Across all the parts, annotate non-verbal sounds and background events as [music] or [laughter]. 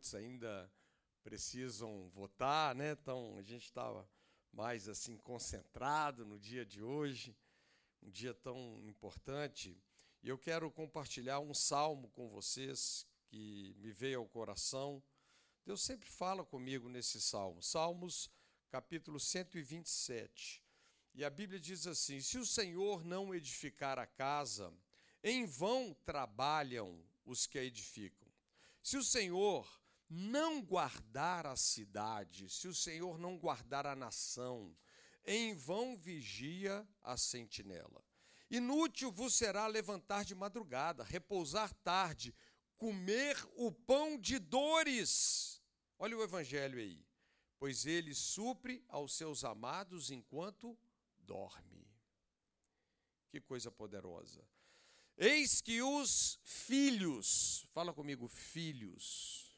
muitos ainda precisam votar, né? Então a gente estava mais assim concentrado no dia de hoje, um dia tão importante. E eu quero compartilhar um salmo com vocês que me veio ao coração. Deus sempre fala comigo nesse salmo, Salmos capítulo 127. E a Bíblia diz assim: Se o Senhor não edificar a casa, em vão trabalham os que a edificam. Se o Senhor não guardar a cidade, se o Senhor não guardar a nação, em vão vigia a sentinela. Inútil vos será levantar de madrugada, repousar tarde, comer o pão de dores. Olha o evangelho aí. Pois ele supre aos seus amados enquanto dorme. Que coisa poderosa. Eis que os filhos, fala comigo, filhos.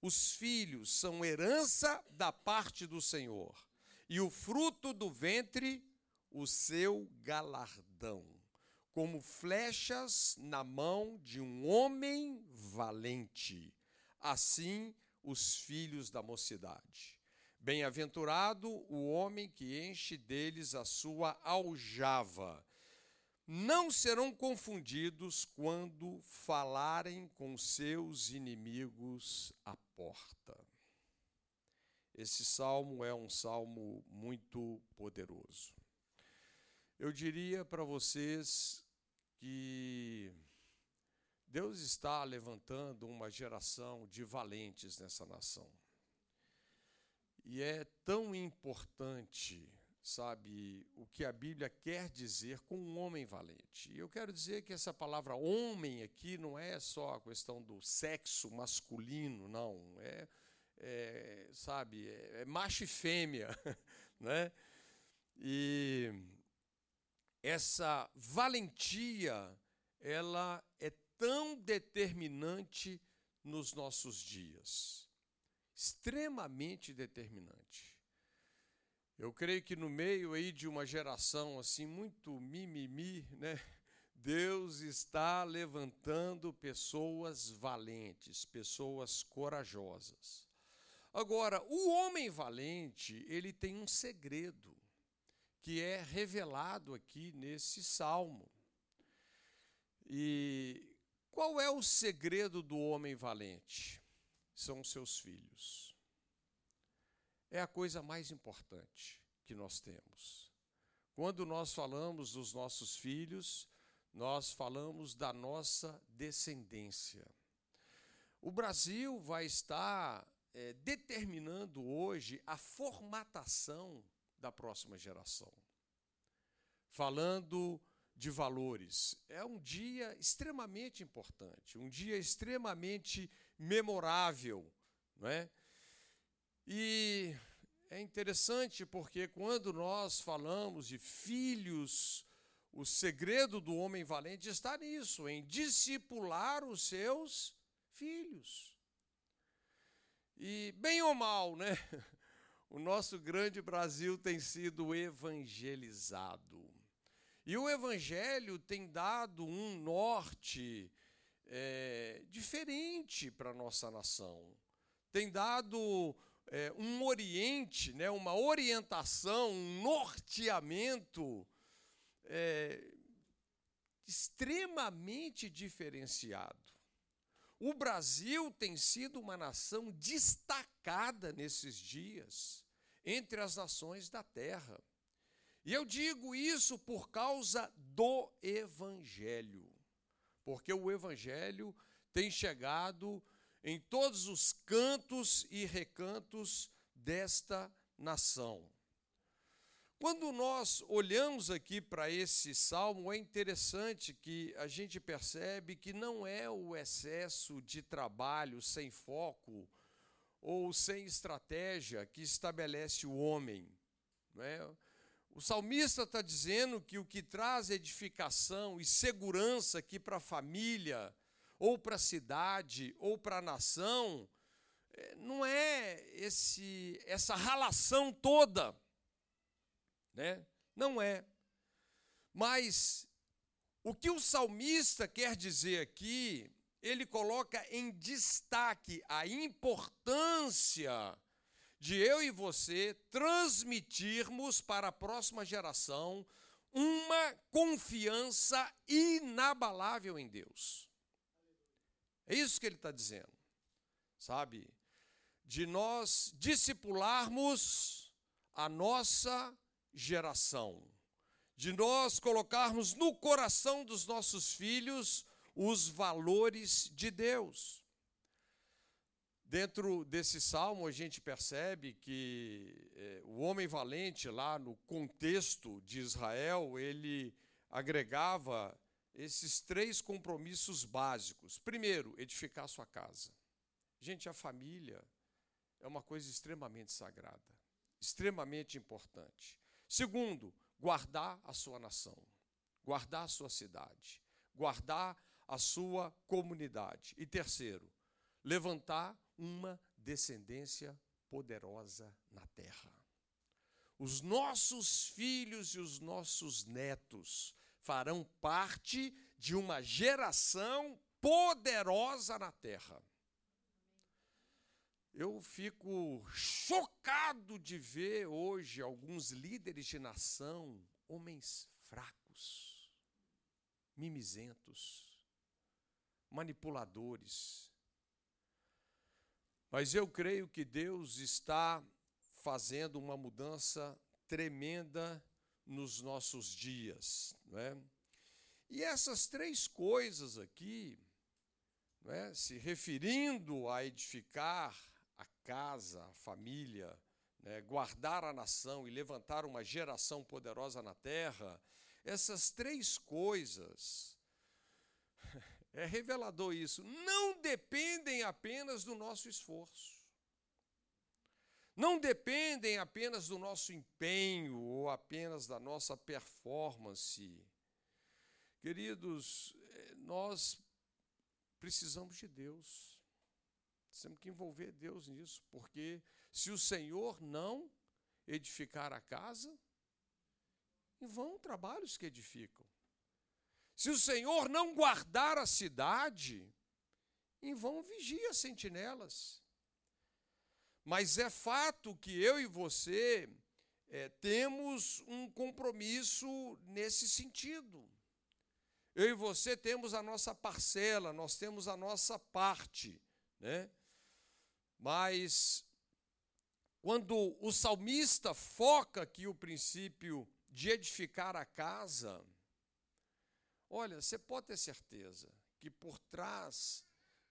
Os filhos são herança da parte do Senhor, e o fruto do ventre, o seu galardão, como flechas na mão de um homem valente. Assim, os filhos da mocidade. Bem-aventurado o homem que enche deles a sua aljava. Não serão confundidos quando falarem com seus inimigos à porta. Esse salmo é um salmo muito poderoso. Eu diria para vocês que Deus está levantando uma geração de valentes nessa nação. E é tão importante, sabe, o que a Bíblia quer dizer com um homem valente. E eu quero dizer que essa palavra homem aqui não é só a questão do sexo masculino, não. É, é sabe, é, é macho e fêmea, [laughs] né? E essa valentia, ela é tão determinante nos nossos dias extremamente determinante. Eu creio que no meio aí de uma geração assim muito mimimi, né? Deus está levantando pessoas valentes, pessoas corajosas. Agora, o homem valente, ele tem um segredo que é revelado aqui nesse salmo. E qual é o segredo do homem valente? São seus filhos. É a coisa mais importante que nós temos. Quando nós falamos dos nossos filhos, nós falamos da nossa descendência. O Brasil vai estar é, determinando hoje a formatação da próxima geração. Falando de valores. É um dia extremamente importante, um dia extremamente memorável, não é? E é interessante porque quando nós falamos de filhos, o segredo do homem valente está nisso, em discipular os seus filhos. E bem ou mal, né? [laughs] O nosso grande Brasil tem sido evangelizado. E o Evangelho tem dado um norte é, diferente para a nossa nação. Tem dado é, um oriente, né, uma orientação, um norteamento é, extremamente diferenciado. O Brasil tem sido uma nação destacada nesses dias entre as nações da terra. E eu digo isso por causa do Evangelho, porque o Evangelho tem chegado em todos os cantos e recantos desta nação. Quando nós olhamos aqui para esse salmo, é interessante que a gente percebe que não é o excesso de trabalho sem foco ou sem estratégia que estabelece o homem. É? O salmista está dizendo que o que traz edificação e segurança aqui para a família, ou para a cidade, ou para a nação, é, não é esse, essa ralação toda. Né? Não é. Mas o que o salmista quer dizer aqui ele coloca em destaque a importância de eu e você transmitirmos para a próxima geração uma confiança inabalável em Deus. É isso que ele está dizendo, sabe? De nós discipularmos a nossa geração, de nós colocarmos no coração dos nossos filhos os valores de Deus. Dentro desse salmo, a gente percebe que é, o homem valente, lá no contexto de Israel, ele agregava esses três compromissos básicos. Primeiro, edificar sua casa. Gente, a família é uma coisa extremamente sagrada, extremamente importante. Segundo, guardar a sua nação, guardar a sua cidade, guardar a sua comunidade. E terceiro, levantar uma descendência poderosa na terra. Os nossos filhos e os nossos netos farão parte de uma geração poderosa na terra. Eu fico chocado de ver hoje alguns líderes de nação, homens fracos, mimizentos, manipuladores. Mas eu creio que Deus está fazendo uma mudança tremenda nos nossos dias. Não é? E essas três coisas aqui, não é? se referindo a edificar a casa, a família, né? guardar a nação e levantar uma geração poderosa na terra, essas três coisas [laughs] é revelador isso, não dependem apenas do nosso esforço. Não dependem apenas do nosso empenho ou apenas da nossa performance. Queridos, eh, nós precisamos de Deus. Temos que envolver Deus nisso, porque se o Senhor não edificar a casa, em vão trabalhos que edificam. Se o Senhor não guardar a cidade, em vão vigia sentinelas. Mas é fato que eu e você é, temos um compromisso nesse sentido. Eu e você temos a nossa parcela, nós temos a nossa parte, né? Mas quando o salmista foca aqui o princípio de edificar a casa, Olha, você pode ter certeza que por trás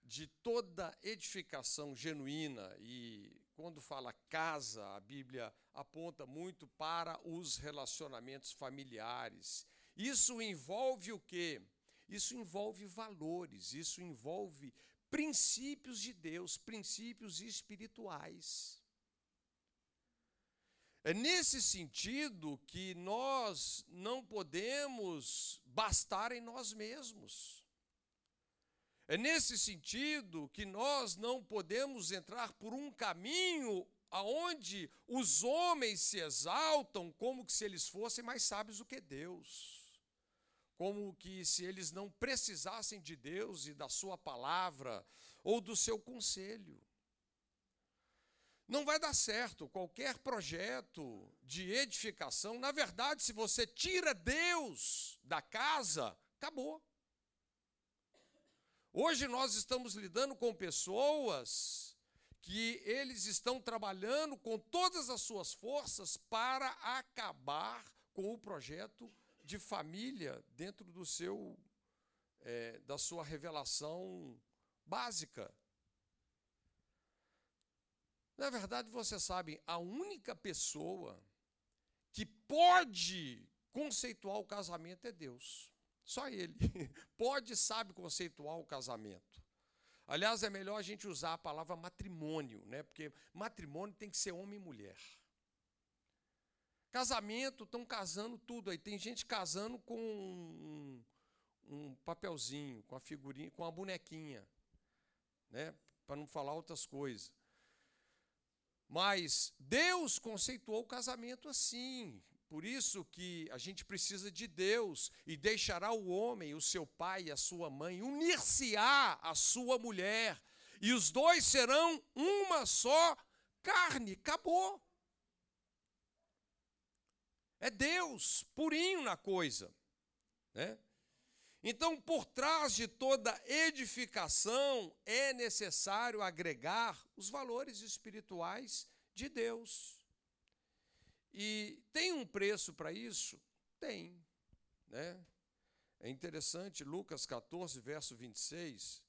de toda edificação genuína, e quando fala casa, a Bíblia aponta muito para os relacionamentos familiares. Isso envolve o quê? Isso envolve valores, isso envolve princípios de Deus, princípios espirituais. É nesse sentido que nós não podemos bastar em nós mesmos. É nesse sentido que nós não podemos entrar por um caminho aonde os homens se exaltam como que se eles fossem mais sábios do que Deus. Como que se eles não precisassem de Deus e da sua palavra ou do seu conselho. Não vai dar certo qualquer projeto de edificação. Na verdade, se você tira Deus da casa, acabou. Hoje nós estamos lidando com pessoas que eles estão trabalhando com todas as suas forças para acabar com o projeto de família dentro do seu é, da sua revelação básica. Na verdade, você sabe, a única pessoa que pode conceituar o casamento é Deus. Só Ele. [laughs] Pode e sabe conceituar o casamento. Aliás, é melhor a gente usar a palavra matrimônio, né? Porque matrimônio tem que ser homem e mulher. Casamento, estão casando tudo aí. Tem gente casando com um, um papelzinho, com a figurinha, com a bonequinha, né? Para não falar outras coisas. Mas Deus conceituou o casamento assim. Por isso que a gente precisa de Deus e deixará o homem, o seu pai e a sua mãe, unir-se-á a sua mulher, e os dois serão uma só carne. Acabou. É Deus purinho na coisa. Né? Então, por trás de toda edificação, é necessário agregar os valores espirituais de Deus. E tem um preço para isso? Tem. Né? É interessante, Lucas 14, verso 26.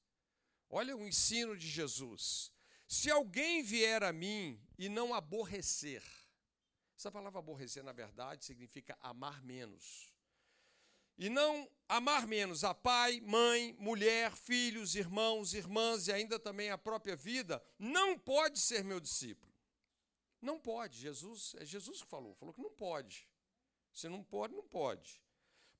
Olha o ensino de Jesus. Se alguém vier a mim e não aborrecer, essa palavra aborrecer, na verdade, significa amar menos. E não amar menos a pai, mãe, mulher, filhos, irmãos, irmãs e ainda também a própria vida, não pode ser meu discípulo. Não pode. Jesus, é Jesus que falou, falou que não pode. Se não pode, não pode.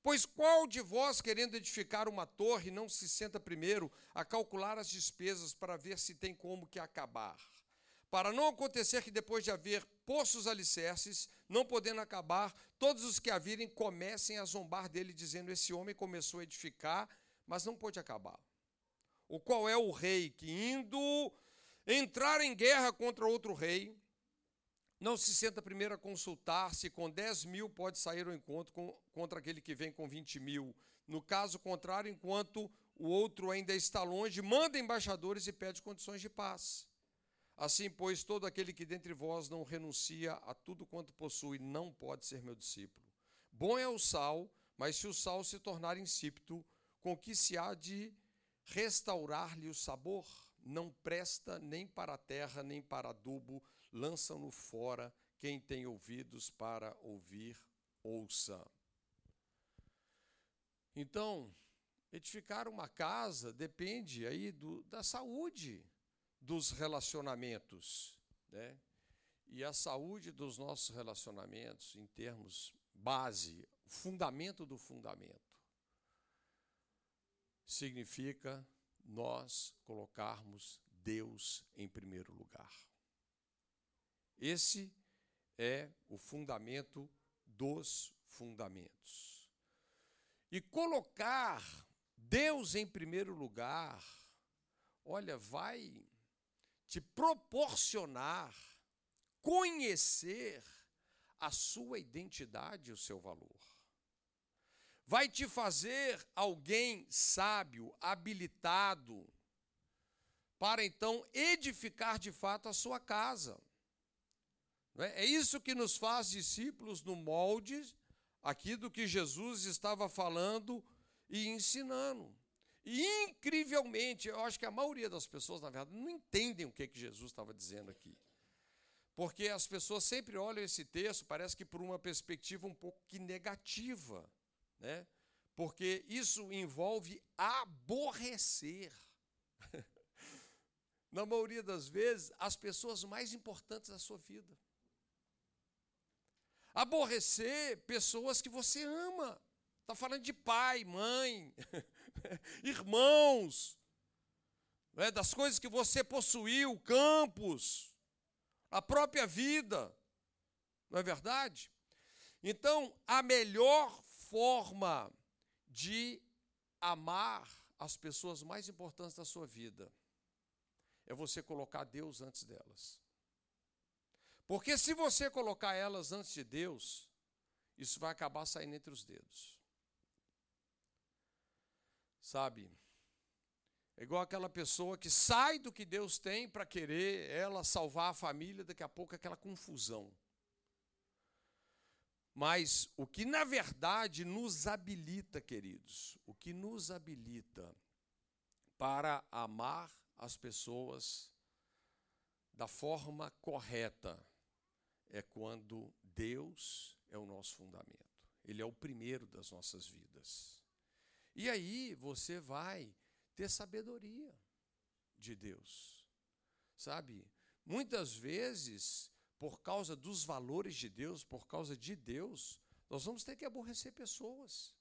Pois qual de vós, querendo edificar uma torre, não se senta primeiro a calcular as despesas para ver se tem como que acabar? Para não acontecer que depois de haver posto os alicerces, não podendo acabar, todos os que a virem comecem a zombar dele, dizendo: Esse homem começou a edificar, mas não pôde acabar. O qual é o rei que, indo entrar em guerra contra outro rei, não se senta primeiro a consultar se com 10 mil pode sair ao encontro com, contra aquele que vem com 20 mil. No caso contrário, enquanto o outro ainda está longe, manda embaixadores e pede condições de paz. Assim, pois, todo aquele que dentre vós não renuncia a tudo quanto possui não pode ser meu discípulo. Bom é o sal, mas se o sal se tornar insípido, com que se há de restaurar-lhe o sabor? Não presta nem para a terra, nem para adubo, lançam-no fora. Quem tem ouvidos para ouvir, ouça. Então, edificar uma casa depende aí do, da saúde dos relacionamentos, né? E a saúde dos nossos relacionamentos, em termos base, fundamento do fundamento, significa nós colocarmos Deus em primeiro lugar. Esse é o fundamento dos fundamentos. E colocar Deus em primeiro lugar, olha, vai te proporcionar conhecer a sua identidade e o seu valor. Vai te fazer alguém sábio, habilitado, para então edificar de fato a sua casa. É? é isso que nos faz discípulos no molde aqui do que Jesus estava falando e ensinando. E incrivelmente, eu acho que a maioria das pessoas, na verdade, não entendem o que, que Jesus estava dizendo aqui. Porque as pessoas sempre olham esse texto, parece que por uma perspectiva um pouco que negativa, né? Porque isso envolve aborrecer. [laughs] Na maioria das vezes, as pessoas mais importantes da sua vida. Aborrecer pessoas que você ama. Está falando de pai, mãe, [laughs] irmãos, é, das coisas que você possuiu, campos, a própria vida. Não é verdade? Então, a melhor forma de amar as pessoas mais importantes da sua vida é você colocar Deus antes delas. Porque se você colocar elas antes de Deus, isso vai acabar saindo entre os dedos. Sabe? É igual aquela pessoa que sai do que Deus tem para querer ela salvar a família, daqui a pouco é aquela confusão. Mas o que na verdade nos habilita, queridos, o que nos habilita para amar as pessoas da forma correta é quando Deus é o nosso fundamento. Ele é o primeiro das nossas vidas. E aí você vai ter sabedoria de Deus. Sabe? Muitas vezes, por causa dos valores de Deus, por causa de Deus, nós vamos ter que aborrecer pessoas.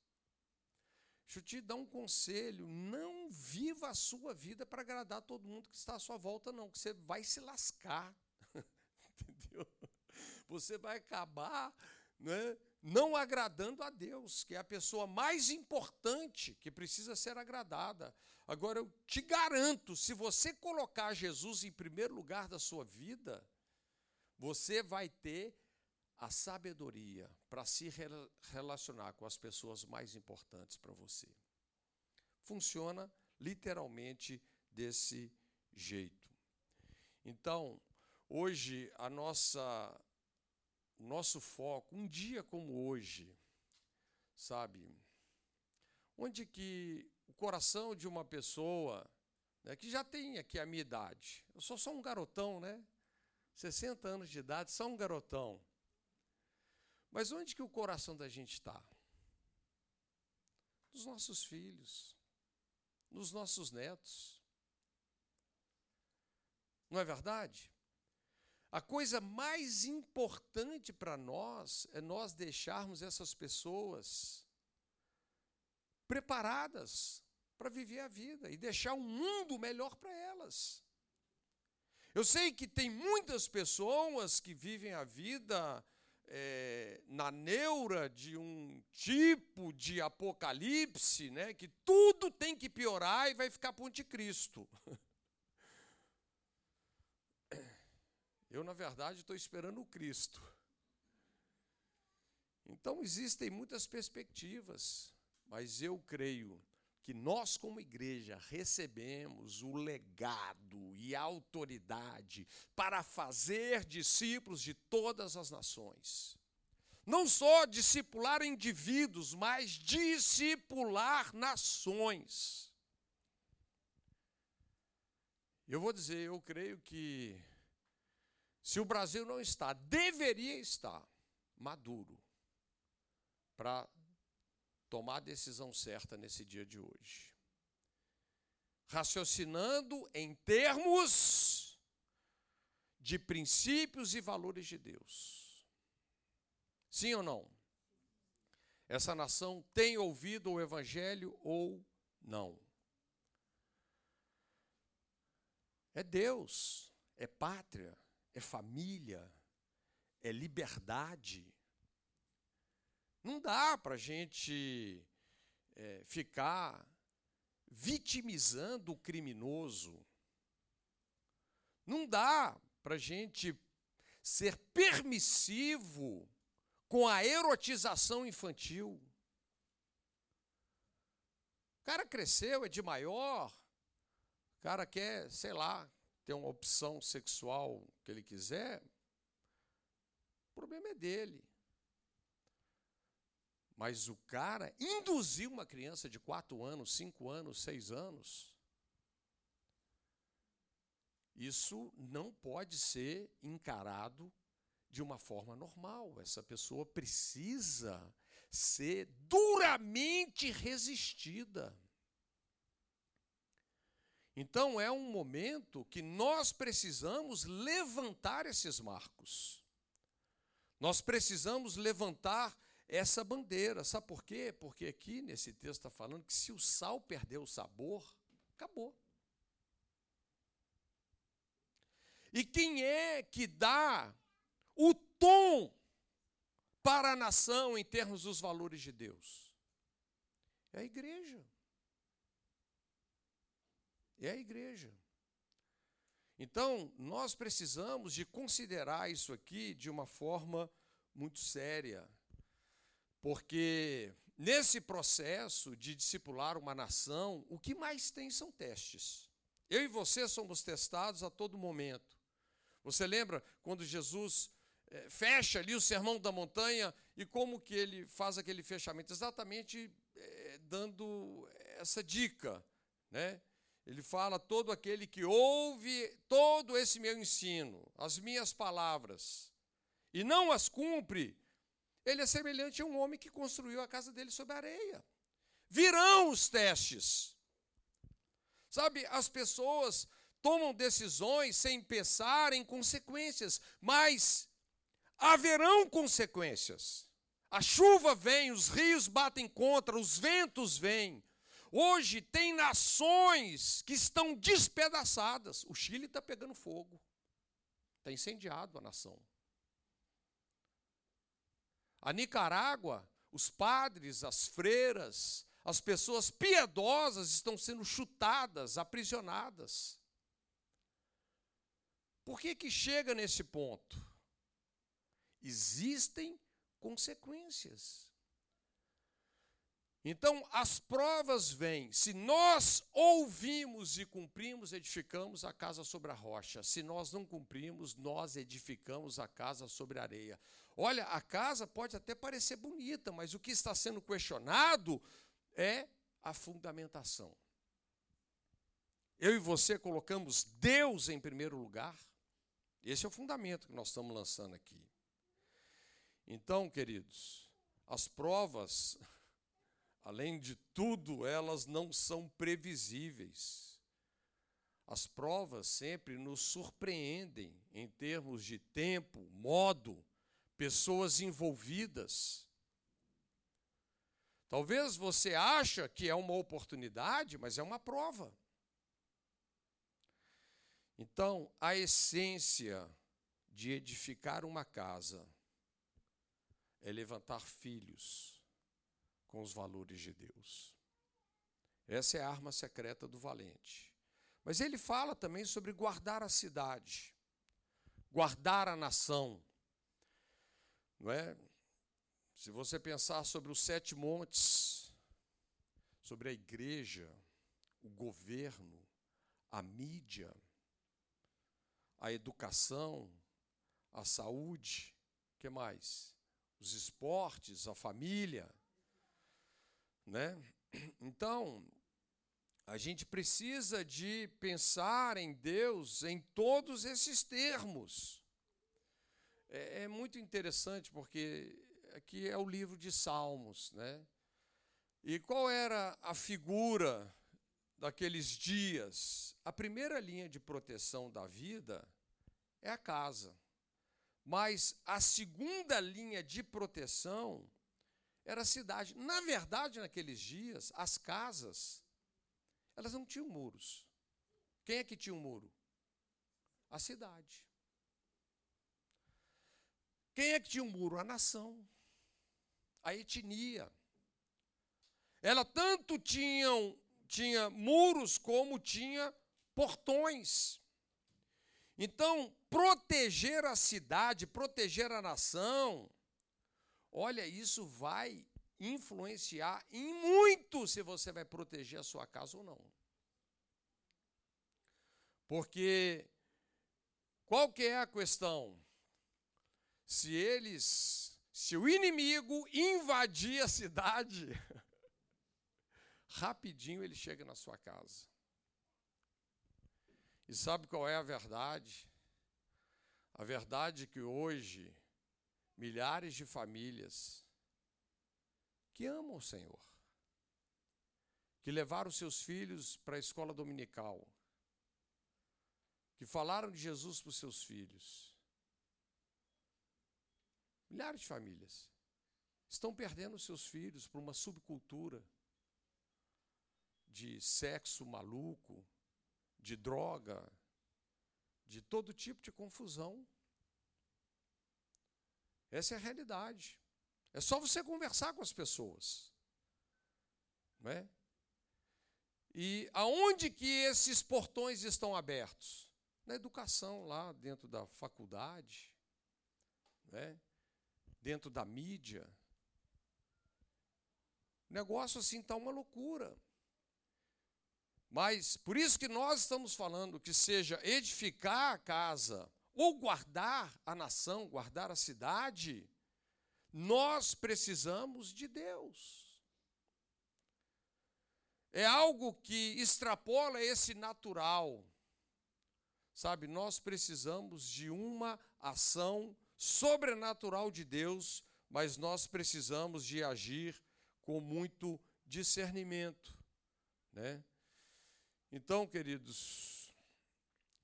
Deixa eu te dar um conselho: não viva a sua vida para agradar todo mundo que está à sua volta, não, que você vai se lascar. [laughs] Entendeu? Você vai acabar né, não agradando a Deus, que é a pessoa mais importante que precisa ser agradada. Agora, eu te garanto: se você colocar Jesus em primeiro lugar da sua vida, você vai ter a sabedoria para se relacionar com as pessoas mais importantes para você. Funciona literalmente desse jeito. Então, hoje a nossa o nosso foco, um dia como hoje, sabe? Onde que o coração de uma pessoa né, que já tem aqui a minha idade, eu sou só um garotão, né? 60 anos de idade, só um garotão. Mas onde que o coração da gente está? Nos nossos filhos, nos nossos netos. Não é verdade? A coisa mais importante para nós é nós deixarmos essas pessoas preparadas para viver a vida e deixar um mundo melhor para elas. Eu sei que tem muitas pessoas que vivem a vida é, na neura de um tipo de apocalipse, né, que tudo tem que piorar e vai ficar para o anticristo. [laughs] Eu, na verdade, estou esperando o Cristo. Então, existem muitas perspectivas, mas eu creio que nós, como igreja, recebemos o legado e a autoridade para fazer discípulos de todas as nações. Não só discipular indivíduos, mas discipular nações. Eu vou dizer, eu creio que se o Brasil não está, deveria estar maduro para tomar a decisão certa nesse dia de hoje. Raciocinando em termos de princípios e valores de Deus. Sim ou não? Essa nação tem ouvido o Evangelho ou não? É Deus, é pátria, é família, é liberdade. Não dá para a gente é, ficar vitimizando o criminoso. Não dá para a gente ser permissivo com a erotização infantil. O cara cresceu, é de maior, o cara quer, sei lá, ter uma opção sexual que ele quiser, o problema é dele. Mas o cara induziu uma criança de 4 anos, 5 anos, 6 anos. Isso não pode ser encarado de uma forma normal. Essa pessoa precisa ser duramente resistida. Então é um momento que nós precisamos levantar esses marcos. Nós precisamos levantar essa bandeira. Sabe por quê? Porque aqui nesse texto está falando que se o sal perder o sabor, acabou. E quem é que dá o tom para a nação em termos dos valores de Deus? É a igreja. É a igreja. Então, nós precisamos de considerar isso aqui de uma forma muito séria. Porque nesse processo de discipular uma nação, o que mais tem são testes. Eu e você somos testados a todo momento. Você lembra quando Jesus é, fecha ali o sermão da montanha e como que ele faz aquele fechamento? Exatamente é, dando essa dica, né? Ele fala: todo aquele que ouve todo esse meu ensino, as minhas palavras, e não as cumpre, ele é semelhante a um homem que construiu a casa dele sobre areia. Virão os testes. Sabe, as pessoas tomam decisões sem pensar em consequências, mas haverão consequências. A chuva vem, os rios batem contra, os ventos vêm. Hoje tem nações que estão despedaçadas. O Chile está pegando fogo. Está incendiado a nação. A Nicarágua, os padres, as freiras, as pessoas piedosas estão sendo chutadas, aprisionadas. Por que que chega nesse ponto? Existem consequências. Então, as provas vêm. Se nós ouvimos e cumprimos, edificamos a casa sobre a rocha. Se nós não cumprimos, nós edificamos a casa sobre a areia. Olha, a casa pode até parecer bonita, mas o que está sendo questionado é a fundamentação. Eu e você colocamos Deus em primeiro lugar. Esse é o fundamento que nós estamos lançando aqui. Então, queridos, as provas, além de tudo, elas não são previsíveis. As provas sempre nos surpreendem em termos de tempo, modo, pessoas envolvidas. Talvez você acha que é uma oportunidade, mas é uma prova. Então, a essência de edificar uma casa é levantar filhos com os valores de Deus. Essa é a arma secreta do valente. Mas ele fala também sobre guardar a cidade, guardar a nação. Não é? Se você pensar sobre os sete montes, sobre a igreja, o governo, a mídia, a educação, a saúde, que mais? Os esportes, a família, né? Então, a gente precisa de pensar em Deus em todos esses termos. É, é muito interessante porque aqui é o livro de Salmos, né? E qual era a figura daqueles dias? A primeira linha de proteção da vida é a casa. Mas a segunda linha de proteção era a cidade. Na verdade, naqueles dias, as casas, elas não tinham muros. Quem é que tinha um muro? A cidade. Quem é que tinha um muro? A nação a etnia. Ela tanto tinha, tinha muros como tinha portões. Então, proteger a cidade, proteger a nação, olha, isso vai influenciar em muito se você vai proteger a sua casa ou não. Porque qual que é a questão? Se eles se o inimigo invadir a cidade, [laughs] rapidinho ele chega na sua casa. E sabe qual é a verdade? A verdade é que hoje milhares de famílias que amam o Senhor, que levaram seus filhos para a escola dominical, que falaram de Jesus para os seus filhos, Milhares de famílias estão perdendo seus filhos para uma subcultura de sexo maluco, de droga, de todo tipo de confusão. Essa é a realidade. É só você conversar com as pessoas. Não é? E aonde que esses portões estão abertos? Na educação, lá dentro da faculdade. Né? dentro da mídia. O negócio assim está uma loucura. Mas por isso que nós estamos falando que seja edificar a casa ou guardar a nação, guardar a cidade, nós precisamos de Deus. É algo que extrapola esse natural. Sabe, nós precisamos de uma ação sobrenatural de Deus, mas nós precisamos de agir com muito discernimento, né? Então, queridos,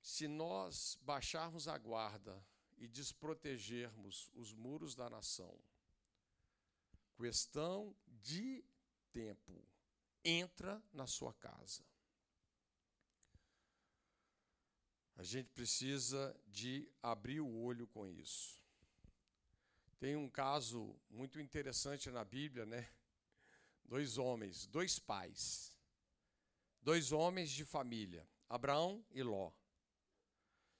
se nós baixarmos a guarda e desprotegermos os muros da nação, questão de tempo, entra na sua casa. A gente precisa de abrir o olho com isso. Tem um caso muito interessante na Bíblia, né? Dois homens, dois pais, dois homens de família, Abraão e Ló.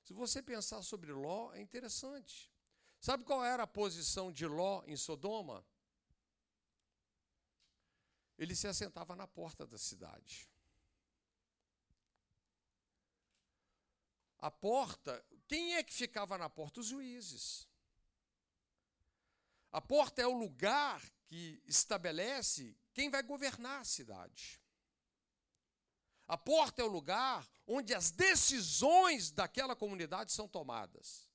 Se você pensar sobre Ló, é interessante. Sabe qual era a posição de Ló em Sodoma? Ele se assentava na porta da cidade. A porta, quem é que ficava na porta? Os juízes. A porta é o lugar que estabelece quem vai governar a cidade. A porta é o lugar onde as decisões daquela comunidade são tomadas.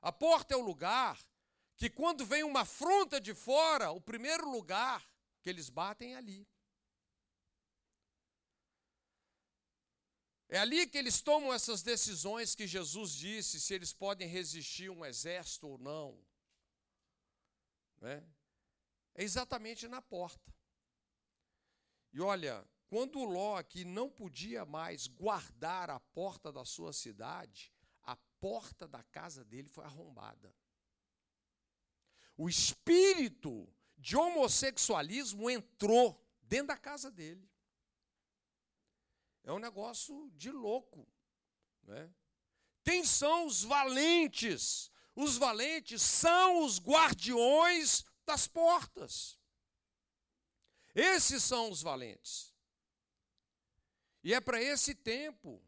A porta é o lugar que, quando vem uma afronta de fora, o primeiro lugar que eles batem é ali. É ali que eles tomam essas decisões que Jesus disse se eles podem resistir um exército ou não. Né? É exatamente na porta. E olha, quando Ló aqui não podia mais guardar a porta da sua cidade, a porta da casa dele foi arrombada. O espírito de homossexualismo entrou dentro da casa dele. É um negócio de louco. Né? Quem são os valentes? Os valentes são os guardiões das portas. Esses são os valentes. E é para esse tempo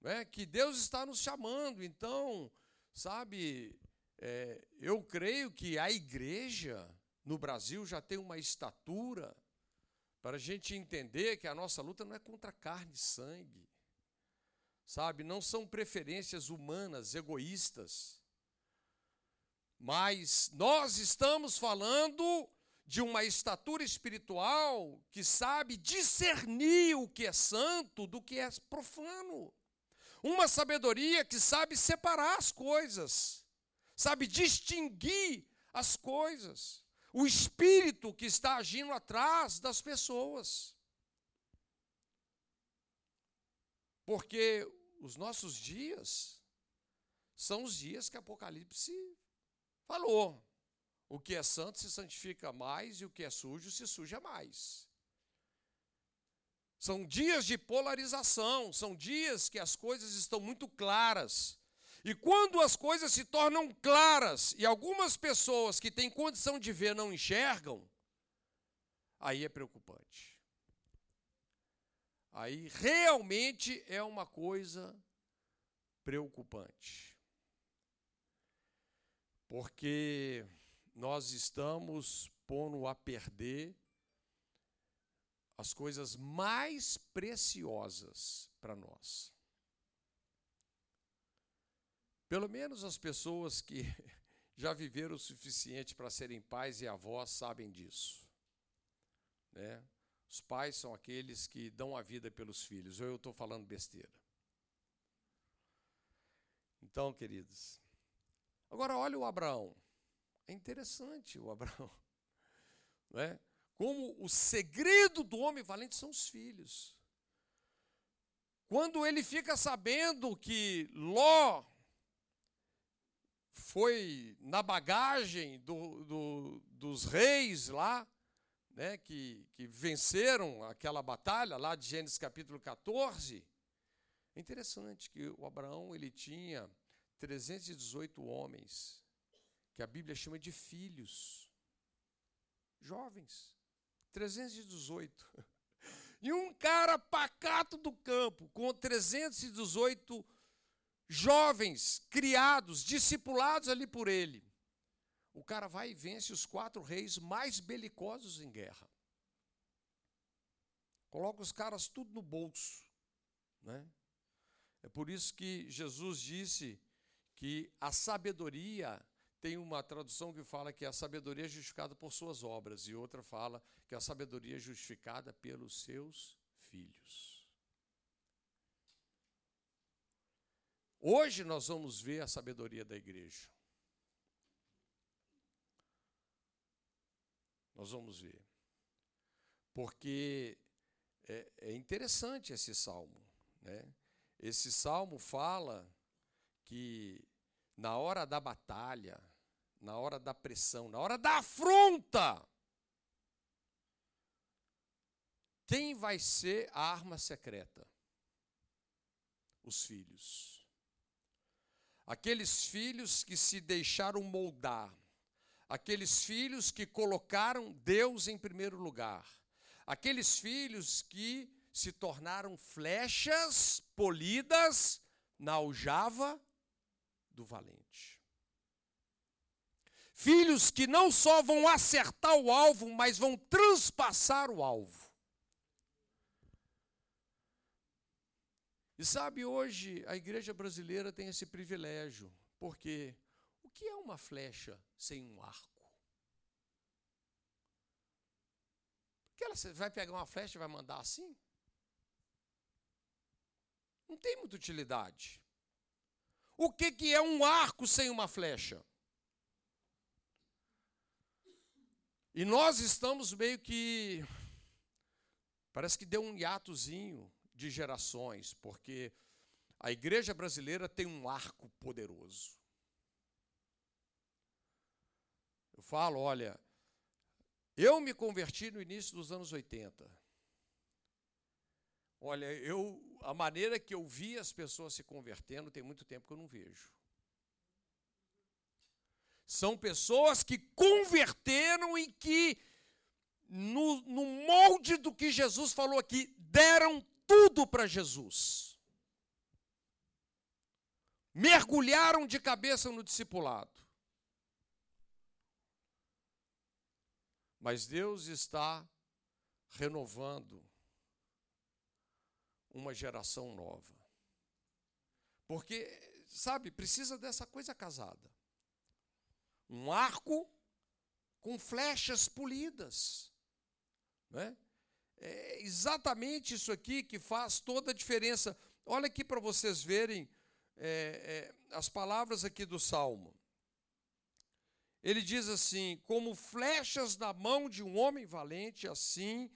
né, que Deus está nos chamando. Então, sabe, é, eu creio que a igreja no Brasil já tem uma estatura para a gente entender que a nossa luta não é contra carne e sangue, sabe? Não são preferências humanas, egoístas. Mas nós estamos falando de uma estatura espiritual que sabe discernir o que é santo do que é profano. Uma sabedoria que sabe separar as coisas, sabe distinguir as coisas. O espírito que está agindo atrás das pessoas. Porque os nossos dias são os dias que Apocalipse Falou. O que é santo se santifica mais e o que é sujo se suja mais. São dias de polarização, são dias que as coisas estão muito claras. E quando as coisas se tornam claras e algumas pessoas que têm condição de ver não enxergam, aí é preocupante. Aí realmente é uma coisa preocupante porque nós estamos pondo a perder as coisas mais preciosas para nós. Pelo menos as pessoas que [laughs] já viveram o suficiente para serem pais e avós sabem disso. Né? Os pais são aqueles que dão a vida pelos filhos, ou eu estou falando besteira. Então, queridos, Agora, olha o Abraão. É interessante o Abraão. [laughs] Não é? Como o segredo do homem valente são os filhos. Quando ele fica sabendo que Ló foi na bagagem do, do, dos reis lá, né, que, que venceram aquela batalha lá de Gênesis capítulo 14, é interessante que o Abraão ele tinha 318 homens, que a Bíblia chama de filhos, jovens, 318. [laughs] E um cara pacato do campo, com 318 jovens criados, discipulados ali por ele. O cara vai e vence os quatro reis mais belicosos em guerra. Coloca os caras tudo no bolso. Né? É por isso que Jesus disse que a sabedoria tem uma tradução que fala que a sabedoria é justificada por suas obras, e outra fala que a sabedoria é justificada pelos seus filhos. Hoje nós vamos ver a sabedoria da igreja. Nós vamos ver. Porque é, é interessante esse salmo. Né? Esse salmo fala que na hora da batalha, na hora da pressão, na hora da afronta, quem vai ser a arma secreta? Os filhos. Aqueles filhos que se deixaram moldar, aqueles filhos que colocaram Deus em primeiro lugar, aqueles filhos que se tornaram flechas polidas na aljava do valente. Filhos que não só vão acertar o alvo, mas vão transpassar o alvo. E sabe, hoje a igreja brasileira tem esse privilégio, porque o que é uma flecha sem um arco? Porque ela vai pegar uma flecha e vai mandar assim? Não tem muita utilidade. O que, que é um arco sem uma flecha? E nós estamos meio que. Parece que deu um hiatozinho de gerações, porque a igreja brasileira tem um arco poderoso. Eu falo, olha, eu me converti no início dos anos 80. Olha, eu a maneira que eu vi as pessoas se convertendo tem muito tempo que eu não vejo. São pessoas que converteram e que, no, no molde do que Jesus falou aqui, deram tudo para Jesus. Mergulharam de cabeça no discipulado. Mas Deus está renovando uma geração nova. Porque, sabe, precisa dessa coisa casada. Um arco com flechas polidas. Né? É exatamente isso aqui que faz toda a diferença. Olha aqui para vocês verem é, é, as palavras aqui do Salmo. Ele diz assim: como flechas na mão de um homem valente, assim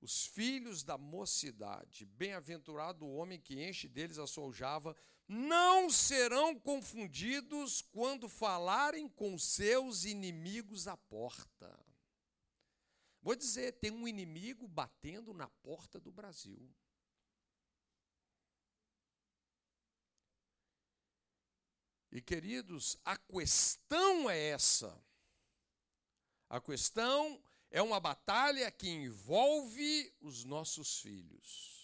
os filhos da mocidade, bem-aventurado o homem que enche deles a sua aljava, não serão confundidos quando falarem com seus inimigos à porta. Vou dizer, tem um inimigo batendo na porta do Brasil. E queridos, a questão é essa. A questão é uma batalha que envolve os nossos filhos.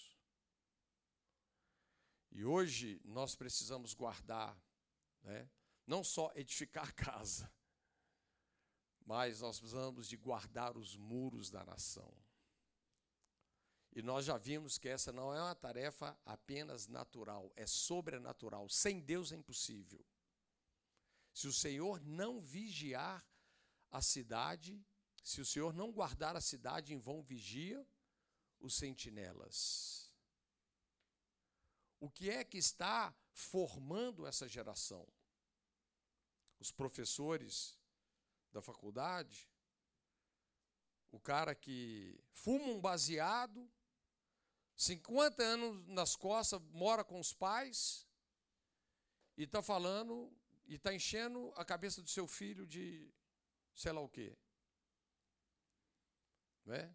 E hoje nós precisamos guardar, né, não só edificar [laughs] casa, mas nós precisamos de guardar os muros da nação. E nós já vimos que essa não é uma tarefa apenas natural, é sobrenatural. Sem Deus é impossível. Se o Senhor não vigiar a cidade, se o Senhor não guardar a cidade em vão vigia os sentinelas. O que é que está formando essa geração? Os professores da faculdade, o cara que fuma um baseado, 50 anos nas costas, mora com os pais e está falando e está enchendo a cabeça do seu filho de sei lá o quê. Não é?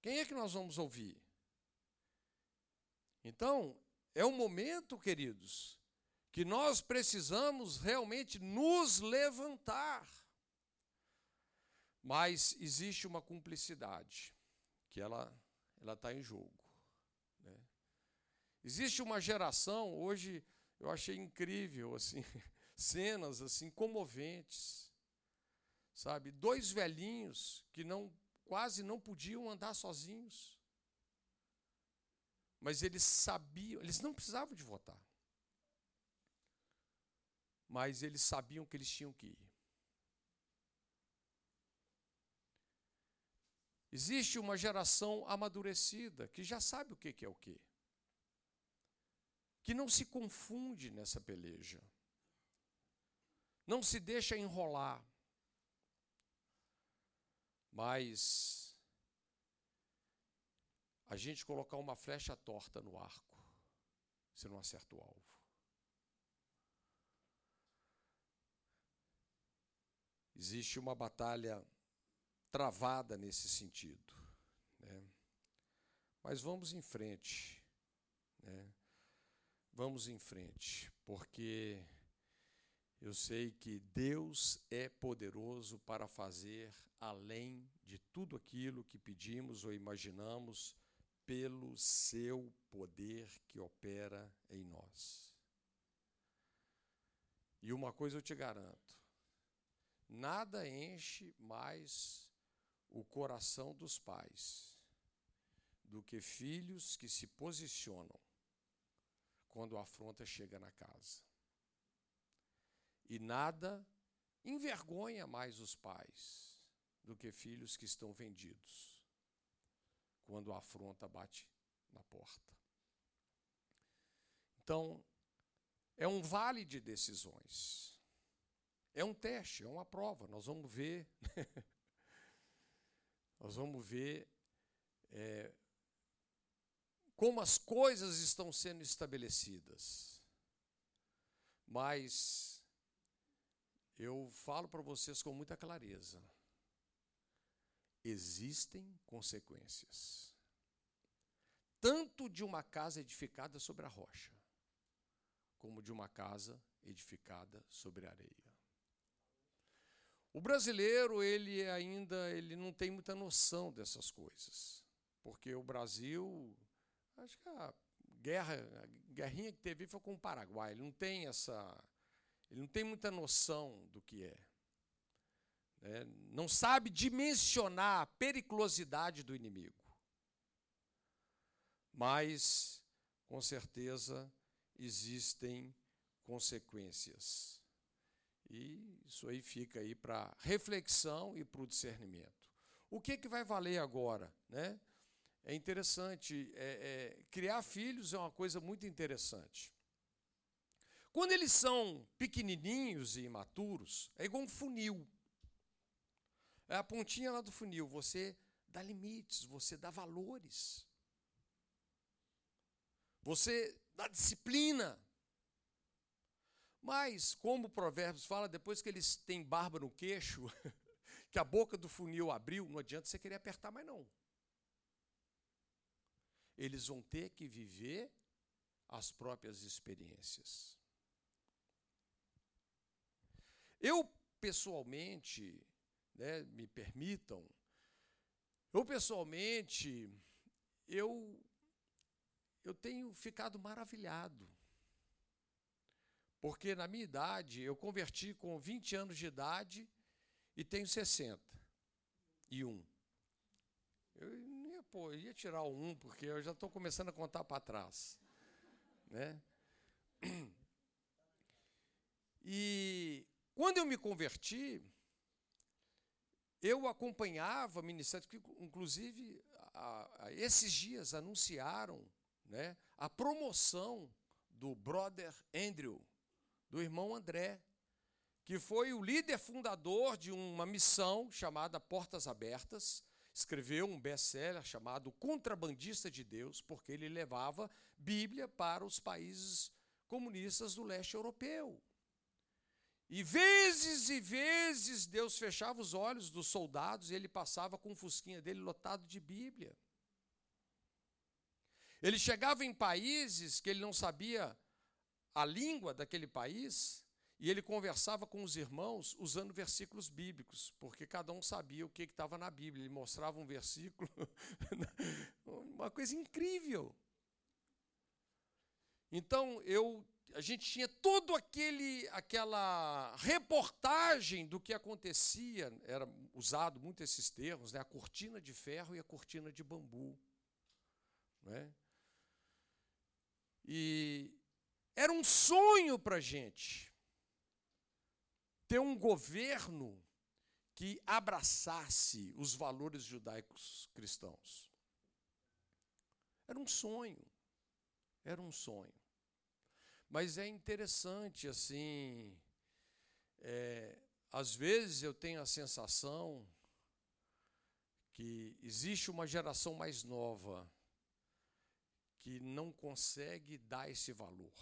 Quem é que nós vamos ouvir? Então, é um momento, queridos, que nós precisamos realmente nos levantar. Mas existe uma cumplicidade, que ela ela está em jogo. Né? Existe uma geração, hoje eu achei incrível, assim, [laughs] cenas assim comoventes. Sabe, dois velhinhos que não quase não podiam andar sozinhos. Mas eles sabiam, eles não precisavam de votar. Mas eles sabiam que eles tinham que ir. Existe uma geração amadurecida que já sabe o que é o que. Que não se confunde nessa peleja. Não se deixa enrolar. Mas a gente colocar uma flecha torta no arco, você não acerta o alvo. existe uma batalha travada nesse sentido. Né? Mas vamos em frente. Né? Vamos em frente, porque eu sei que Deus é poderoso para fazer além de tudo aquilo que pedimos ou imaginamos, pelo seu poder que opera em nós. E uma coisa eu te garanto: nada enche mais o coração dos pais do que filhos que se posicionam quando a afronta chega na casa. E nada envergonha mais os pais do que filhos que estão vendidos quando a afronta bate na porta. Então, é um vale de decisões. É um teste, é uma prova. Nós vamos ver. [laughs] nós vamos ver é, como as coisas estão sendo estabelecidas. Mas eu falo para vocês com muita clareza: existem consequências, tanto de uma casa edificada sobre a rocha, como de uma casa edificada sobre a areia. O brasileiro, ele ainda ele não tem muita noção dessas coisas, porque o Brasil Acho que a guerra, a guerrinha que teve foi com o Paraguai. Ele não tem essa, ele não tem muita noção do que é. Né? Não sabe dimensionar a periculosidade do inimigo. Mas, com certeza, existem consequências. E isso aí fica aí para reflexão e para o discernimento. O que, que vai valer agora? Né? é interessante. É, é, criar filhos é uma coisa muito interessante. Quando eles são pequenininhos e imaturos, é igual um funil. É a pontinha lá do funil. Você dá limites, você dá valores. Você dá disciplina. Mas, como o Provérbios fala, depois que eles têm barba no queixo, [laughs] que a boca do funil abriu, não adianta você querer apertar mais não eles vão ter que viver as próprias experiências. Eu, pessoalmente, né, me permitam, eu, pessoalmente, eu, eu tenho ficado maravilhado. Porque na minha idade, eu converti com 20 anos de idade e tenho 60 e um. Eu pô, eu ia tirar o um, porque eu já estou começando a contar para trás. Né? E quando eu me converti, eu acompanhava ministérios que, inclusive, a, a, esses dias anunciaram né, a promoção do brother Andrew, do irmão André, que foi o líder fundador de uma missão chamada Portas Abertas, escreveu um best-seller chamado Contrabandista de Deus, porque ele levava Bíblia para os países comunistas do leste europeu. E vezes e vezes Deus fechava os olhos dos soldados e ele passava com o fusquinha dele lotado de Bíblia. Ele chegava em países que ele não sabia a língua daquele país e ele conversava com os irmãos usando versículos bíblicos, porque cada um sabia o que estava na Bíblia. Ele mostrava um versículo, [laughs] uma coisa incrível. Então eu, a gente tinha todo aquele, aquela reportagem do que acontecia. Era usado muito esses termos, né? A cortina de ferro e a cortina de bambu, né? E era um sonho para a gente ter um governo que abraçasse os valores judaicos cristãos. Era um sonho. Era um sonho. Mas é interessante, assim, é, às vezes eu tenho a sensação que existe uma geração mais nova que não consegue dar esse valor.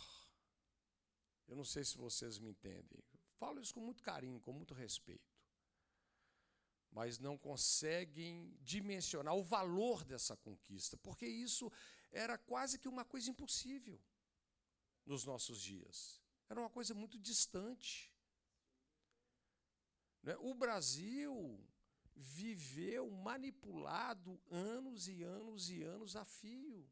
Eu não sei se vocês me entendem. Falo isso com muito carinho, com muito respeito. mas não conseguem dimensionar o valor dessa conquista, porque isso era quase que uma coisa impossível nos nossos dias. Era uma coisa muito distante. Né? O Brasil viveu manipulado anos e anos e anos a fio.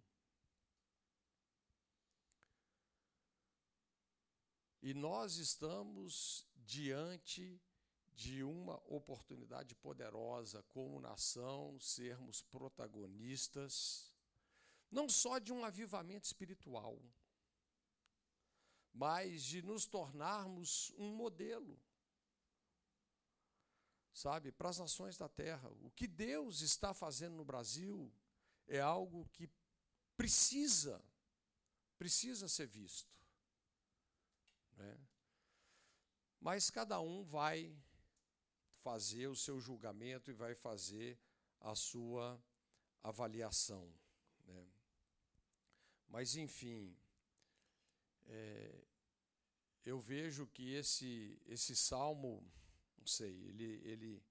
E nós estamos diante de uma oportunidade poderosa como nação, sermos protagonistas, não só de um avivamento espiritual, mas de nos tornarmos um modelo, sabe, para as nações da terra. O que Deus está fazendo no Brasil é algo que precisa, precisa ser visto. Né? Mas cada um vai fazer o seu julgamento e vai fazer a sua avaliação. Né? Mas, enfim, é, eu vejo que esse, esse salmo, não sei, ele, ele,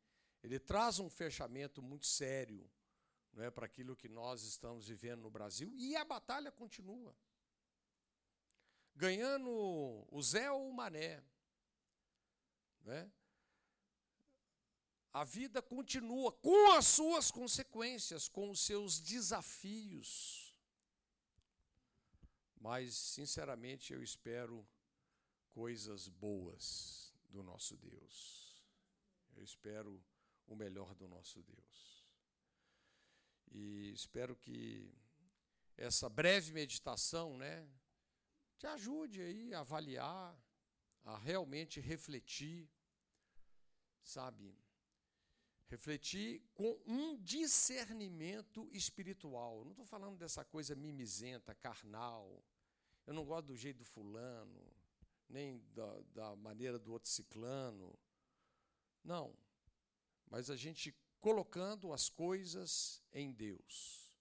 ele traz um fechamento muito sério não é, para aquilo que nós estamos vivendo no Brasil e a batalha continua. Ganhando o Zé ou o Mané. Né? A vida continua com as suas consequências, com os seus desafios. Mas, sinceramente, eu espero coisas boas do nosso Deus. Eu espero o melhor do nosso Deus. E espero que essa breve meditação, né, te ajude aí a avaliar, a realmente refletir, sabe? Refletir com um discernimento espiritual. Não estou falando dessa coisa mimizenta, carnal, eu não gosto do jeito do fulano, nem da, da maneira do outro ciclano. Não. Mas a gente colocando as coisas em Deus,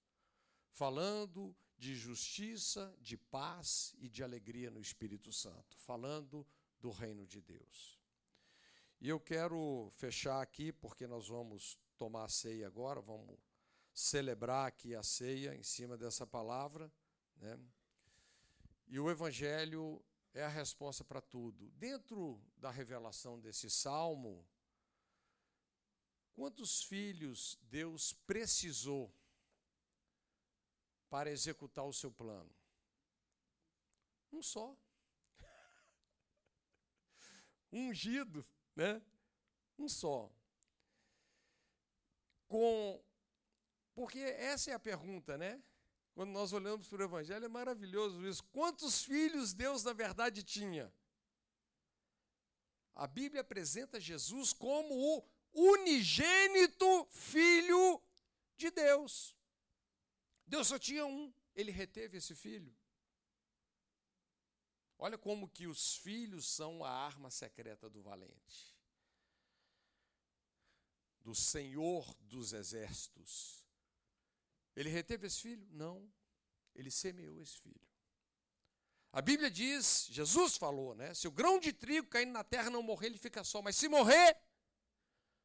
falando de justiça, de paz e de alegria no Espírito Santo, falando do reino de Deus. E eu quero fechar aqui, porque nós vamos tomar a ceia agora, vamos celebrar aqui a ceia em cima dessa palavra, né? E o Evangelho é a resposta para tudo. Dentro da revelação desse salmo, quantos filhos Deus precisou para executar o seu plano? Um só. [laughs] Ungido, né? Um só. Com porque essa é a pergunta, né? Quando nós olhamos para o Evangelho, é maravilhoso isso. Quantos filhos Deus, na verdade, tinha? A Bíblia apresenta Jesus como o unigênito Filho de Deus. Deus só tinha um, ele reteve esse filho. Olha como que os filhos são a arma secreta do valente. Do Senhor dos exércitos. Ele reteve esse filho? Não. Ele semeou esse filho. A Bíblia diz, Jesus falou, né? Se o grão de trigo caindo na terra não morrer, ele fica só. Mas se morrer,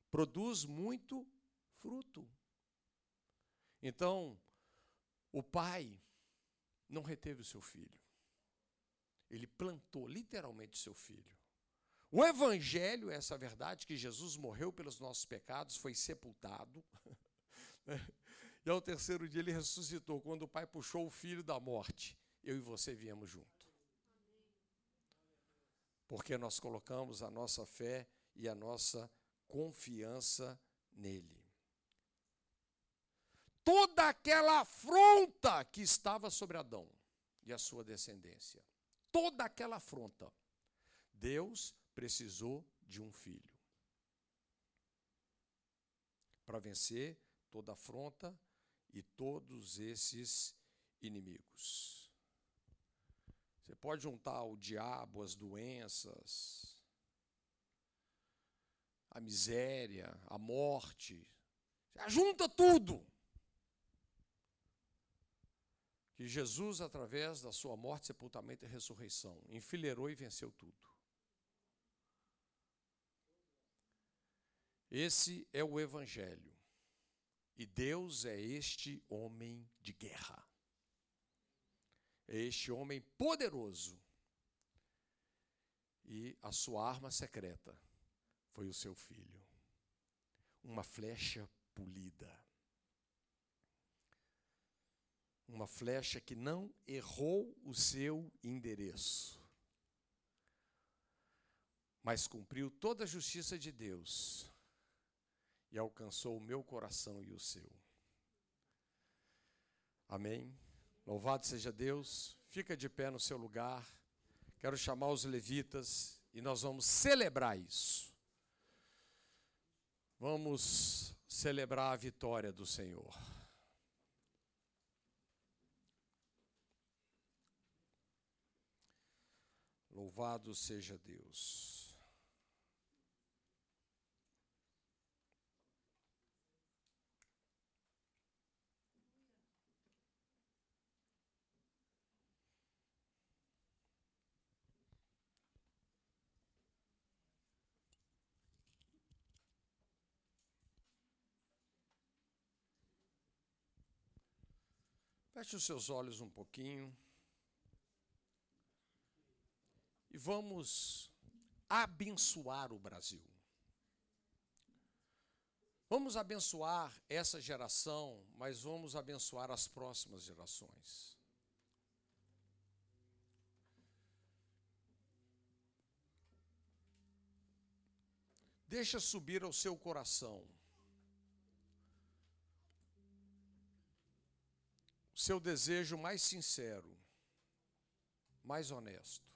produz muito fruto. Então, o pai não reteve o seu filho. Ele plantou literalmente o seu filho. O evangelho é essa verdade que Jesus morreu pelos nossos pecados, foi sepultado. [laughs] E ao terceiro dia ele ressuscitou. Quando o pai puxou o filho da morte, eu e você viemos junto. Porque nós colocamos a nossa fé e a nossa confiança nele. Toda aquela afronta que estava sobre Adão e a sua descendência, toda aquela afronta, Deus precisou de um filho para vencer toda afronta e todos esses inimigos. Você pode juntar o diabo, as doenças, a miséria, a morte, junta tudo. Que Jesus, através da sua morte, sepultamento e ressurreição, enfileirou e venceu tudo. Esse é o Evangelho. E Deus é este homem de guerra. É este homem poderoso. E a sua arma secreta foi o seu filho. Uma flecha polida. Uma flecha que não errou o seu endereço, mas cumpriu toda a justiça de Deus e alcançou o meu coração e o seu. Amém. Louvado seja Deus. Fica de pé no seu lugar. Quero chamar os levitas e nós vamos celebrar isso. Vamos celebrar a vitória do Senhor. Louvado seja Deus. Feche os seus olhos um pouquinho. E vamos abençoar o Brasil. Vamos abençoar essa geração, mas vamos abençoar as próximas gerações. Deixa subir ao seu coração seu desejo mais sincero, mais honesto.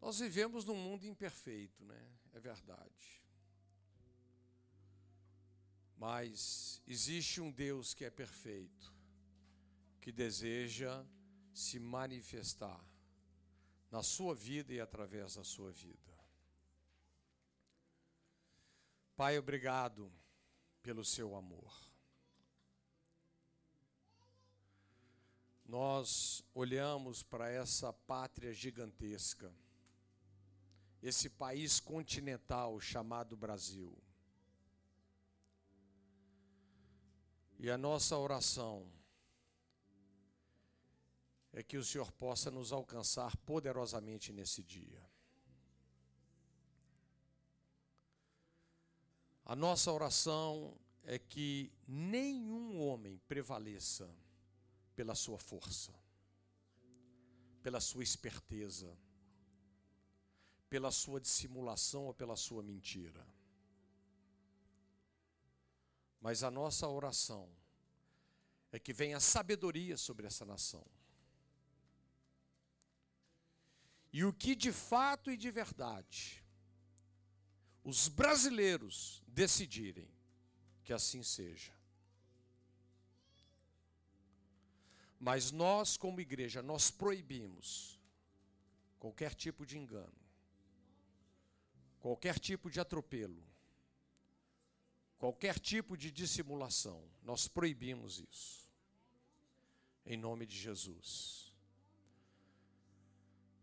Nós vivemos num mundo imperfeito, né? É verdade. Mas existe um Deus que é perfeito, que deseja se manifestar na sua vida e através da sua vida. Pai, obrigado pelo seu amor. Nós olhamos para essa pátria gigantesca, esse país continental chamado Brasil. E a nossa oração é que o Senhor possa nos alcançar poderosamente nesse dia. A nossa oração é que nenhum homem prevaleça pela sua força, pela sua esperteza, pela sua dissimulação ou pela sua mentira. Mas a nossa oração é que venha sabedoria sobre essa nação. E o que de fato e de verdade os brasileiros decidirem, que assim seja. Mas nós, como igreja, nós proibimos qualquer tipo de engano, qualquer tipo de atropelo, qualquer tipo de dissimulação. Nós proibimos isso. Em nome de Jesus.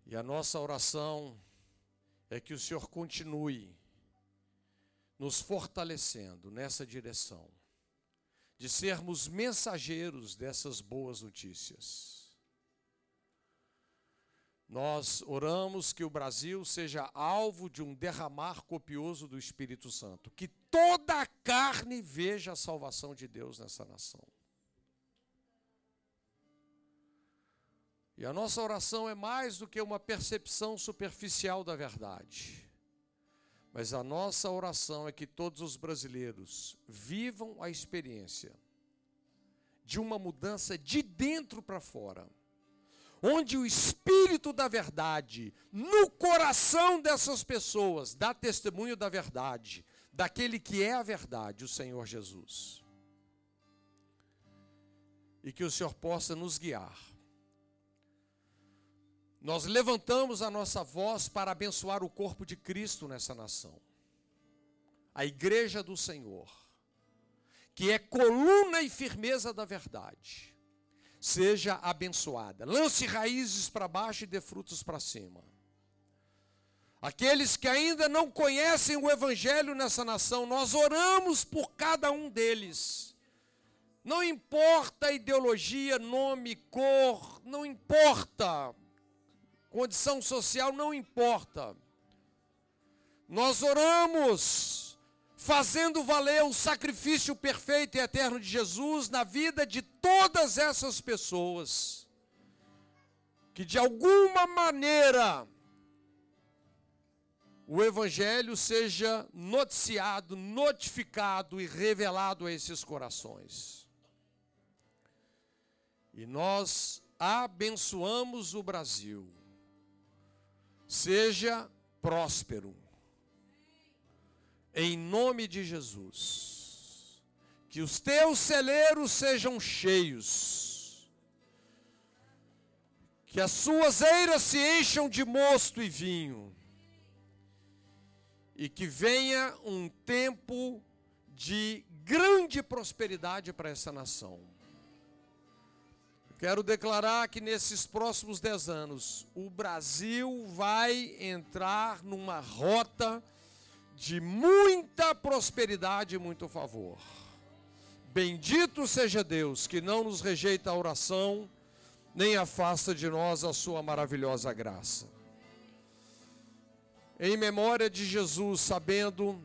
E a nossa oração é que o Senhor continue nos fortalecendo nessa direção de sermos mensageiros dessas boas notícias. Nós oramos que o Brasil seja alvo de um derramar copioso do Espírito Santo, que toda a carne veja a salvação de Deus nessa nação. E a nossa oração é mais do que uma percepção superficial da verdade. Mas a nossa oração é que todos os brasileiros vivam a experiência de uma mudança de dentro para fora, onde o Espírito da Verdade, no coração dessas pessoas, dá testemunho da verdade, daquele que é a verdade, o Senhor Jesus. E que o Senhor possa nos guiar nós levantamos a nossa voz para abençoar o corpo de Cristo nessa nação. A igreja do Senhor, que é coluna e firmeza da verdade, seja abençoada. Lance raízes para baixo e dê frutos para cima. Aqueles que ainda não conhecem o Evangelho nessa nação, nós oramos por cada um deles. Não importa a ideologia, nome, cor, não importa. Condição social, não importa. Nós oramos fazendo valer o sacrifício perfeito e eterno de Jesus na vida de todas essas pessoas que de alguma maneira o Evangelho seja noticiado, notificado e revelado a esses corações. E nós abençoamos o Brasil. Seja próspero. Em nome de Jesus. Que os teus celeiros sejam cheios. Que as suas eiras se encham de mosto e vinho e que venha um tempo de grande prosperidade para essa nação. Quero declarar que nesses próximos dez anos, o Brasil vai entrar numa rota de muita prosperidade e muito favor. Bendito seja Deus que não nos rejeita a oração, nem afasta de nós a sua maravilhosa graça em memória de Jesus, sabendo